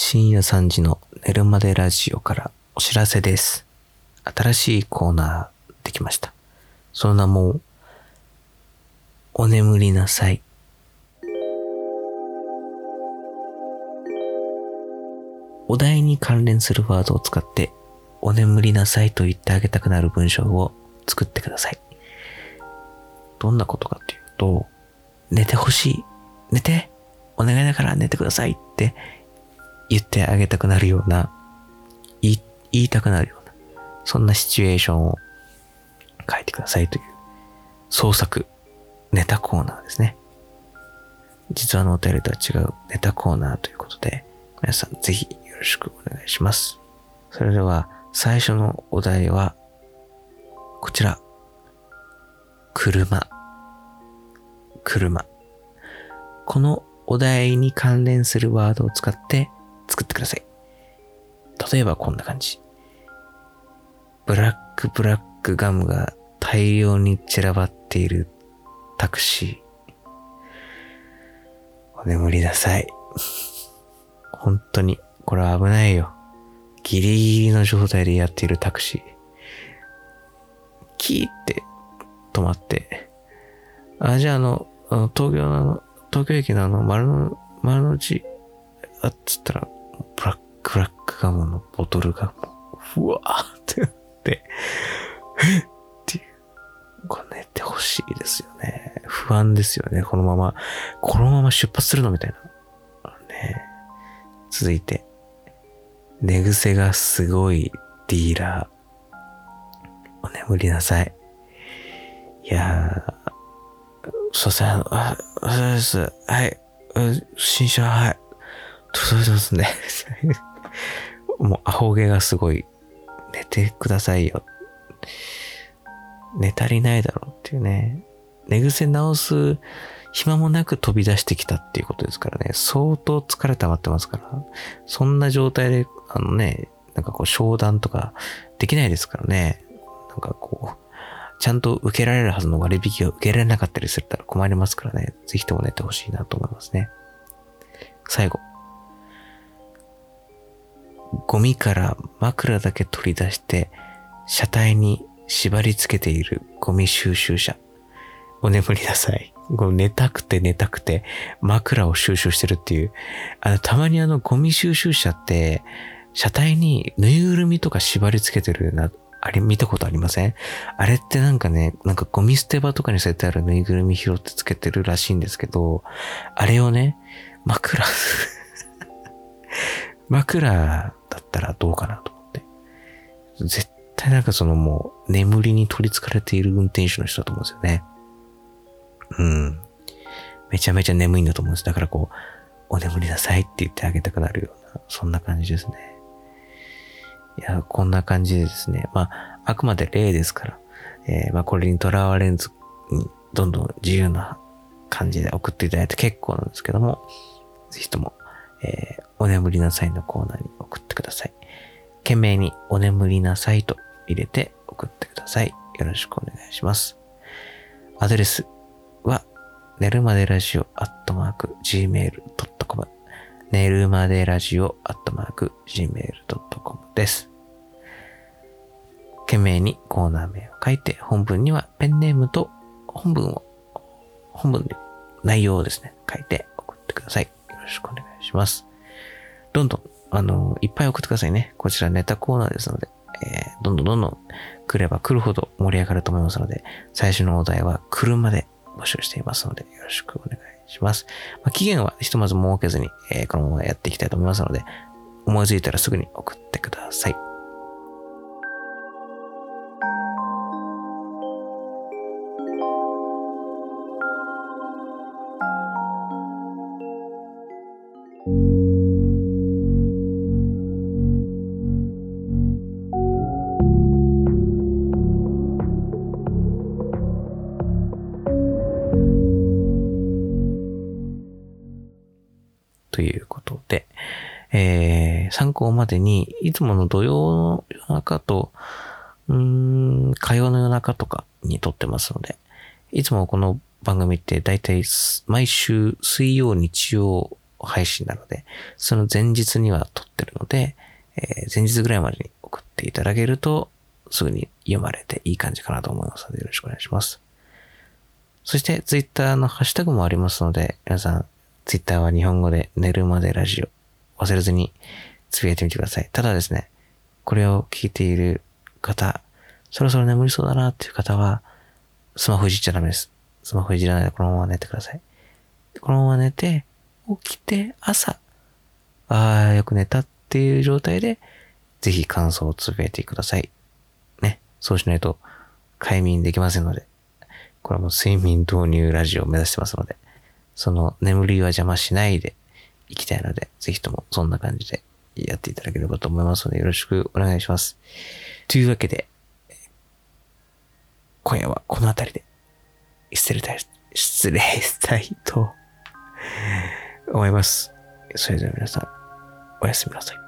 深夜3時の寝るまでラジオからお知らせです。新しいコーナーできました。その名も、お眠りなさい。お題に関連するワードを使って、お眠りなさいと言ってあげたくなる文章を作ってください。どんなことかというと、寝てほしい。寝て。お願いだから寝てくださいって言ってあげたくなるような、言い言いたくなるような、そんなシチュエーションを書いてくださいという創作ネタコーナーですね。実はのお便りとは違うネタコーナーということで、皆さんぜひよろしくお願いします。それでは最初のお題は、こちら。車。車。このお題に関連するワードを使って作ってください。例えばこんな感じ。ブラックブラックガムが大量に散らばっているタクシー。お眠りなさい。本当に、これは危ないよ。ギリギリの状態でやっているタクシー。キーって止まって。あ、じゃああの、あの東京の、東京駅のあの丸の、丸の内、あっつったら、クラックガムのボトルがもう、ふわーってなって、っていう。これ寝てほしいですよね。不安ですよね。このまま、このまま出発するのみたいな。ね続いて、寝癖がすごいディーラー。お眠りなさい。いやー、そうさ、あ、そうです。はい。新車、はい。届いてますね。もう、アホ毛がすごい。寝てくださいよ。寝足りないだろうっていうね。寝癖直す暇もなく飛び出してきたっていうことですからね。相当疲れ溜まってますから。そんな状態で、あのね、なんかこう商談とかできないですからね。なんかこう、ちゃんと受けられるはずの割引を受けられなかったりすると困りますからね。ぜひとも寝てほしいなと思いますね。最後。ゴミから枕だけ取り出して、車体に縛り付けているゴミ収集車。お眠りなさい。寝たくて寝たくて枕を収集してるっていう。あの、たまにあのゴミ収集車って、車体にぬいぐるみとか縛り付けてるな、あれ見たことありません？あれってなんかね、なんかゴミ捨て場とかに捨ててあるぬいぐるみ拾ってつけてるらしいんですけど、あれをね、枕、枕たらどうかなと思って。絶対なんかそのもう眠りに取り憑かれている運転手の人だと思うんですよね。うん。めちゃめちゃ眠いんだと思うんです。だからこう、お眠りなさいって言ってあげたくなるような、そんな感じですね。いや、こんな感じでですね。まあ、あくまで例ですから、えーまあ、これにとらわれずに、どんどん自由な感じで送っていただいて結構なんですけども、ぜひとも、えーお眠りなさいのコーナーに送ってください。懸命にお眠りなさいと入れて送ってください。よろしくお願いします。アドレスは、寝るまでラジオアットマーク gmail.com 寝るまでラジオアットマーク gmail.com です。懸命にコーナー名を書いて、本文にはペンネームと本文を、本文で内容をですね、書いて送ってください。よろしくお願いします。どんどん、あの、いっぱい送ってくださいね。こちらネタコーナーですので、えーどんどんどんどん来れば来るほど盛り上がると思いますので、最初のお題は車で募集していますので、よろしくお願いします。まあ、期限はひとまず設けずに、えーこのままやっていきたいと思いますので、思いついたらすぐに送ってください。えー参考までに、いつもの土曜の夜中と、うん、火曜の夜中とかに撮ってますので、いつもこの番組って大体毎週水曜、日曜配信なので、その前日には撮ってるので、えー、前日ぐらいまでに送っていただけると、すぐに読まれていい感じかなと思いますので、よろしくお願いします。そして、ツイッターのハッシュタグもありますので、皆さん、ツイッターは日本語で寝るまでラジオ、忘れずにつぶやいてみてください。ただですね、これを聞いている方、そろそろ眠りそうだなっていう方は、スマホいじっちゃダメです。スマホいじらないでこのまま寝てください。このまま寝て、起きて、朝、ああ、よく寝たっていう状態で、ぜひ感想をつぶやいてください。ね。そうしないと、快眠できませんので。これはもう睡眠導入ラジオを目指してますので、その眠りは邪魔しないでいきたいので、ぜひともそんな感じでやっていただければと思いますので、よろしくお願いします。というわけで、今夜はこの辺りで失礼たい、失礼したいと思います。それでは皆さん、おやすみなさい。